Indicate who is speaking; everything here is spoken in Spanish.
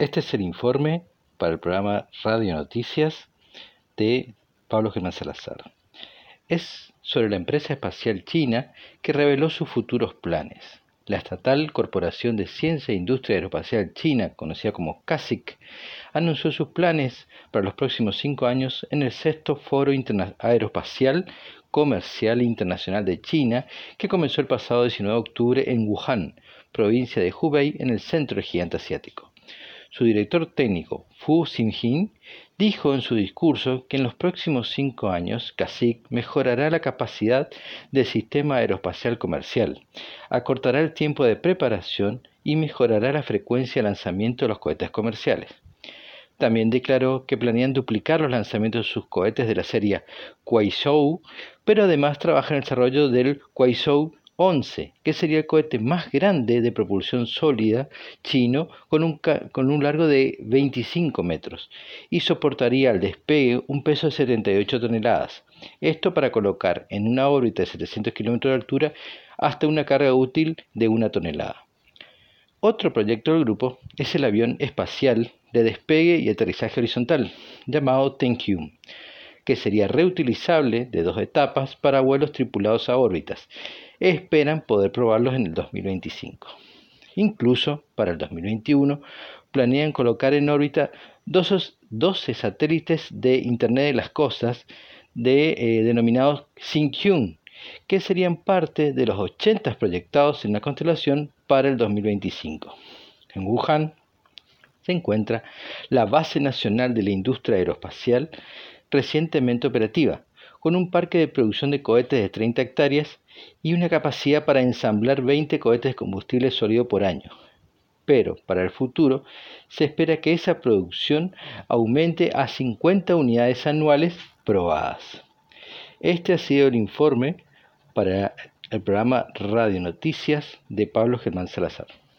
Speaker 1: Este es el informe para el programa Radio Noticias de Pablo Germán Salazar. Es sobre la empresa espacial china que reveló sus futuros planes. La estatal Corporación de Ciencia e Industria Aeroespacial China, conocida como CASIC, anunció sus planes para los próximos cinco años en el sexto Foro Aeroespacial Comercial Internacional de China, que comenzó el pasado 19 de octubre en Wuhan, provincia de Hubei, en el centro del gigante asiático. Su director técnico, Fu Xinjin, dijo en su discurso que en los próximos cinco años CASIC mejorará la capacidad del sistema aeroespacial comercial, acortará el tiempo de preparación y mejorará la frecuencia de lanzamiento de los cohetes comerciales. También declaró que planean duplicar los lanzamientos de sus cohetes de la serie Kuaishou, pero además trabaja en el desarrollo del Kuaishou 11, que sería el cohete más grande de propulsión sólida chino con un, largo de 25 metros y soportaría al despegue un peso de 78 toneladas. Esto para colocar en una órbita de 700 kilómetros de altura hasta una carga útil de una tonelada. Otro proyecto del grupo es el avión espacial de despegue y aterrizaje horizontal, llamado Tenkyu, que sería reutilizable de dos etapas para vuelos tripulados a órbitas esperan poder probarlos en el 2025. Incluso para el 2021 planean colocar en órbita 12 satélites de Internet de las Cosas eh, denominados Xinkyun, que serían parte de los 80 proyectados en la constelación para el 2025. En Wuhan se encuentra la Base Nacional de la Industria Aeroespacial recientemente operativa, con un parque de producción de cohetes de 30 hectáreas y una capacidad para ensamblar 20 cohetes de combustible sólido por año. Pero para el futuro se espera que esa producción aumente a 50 unidades anuales probadas. Este ha sido el informe para el programa Radio Noticias de Pablo Germán Salazar.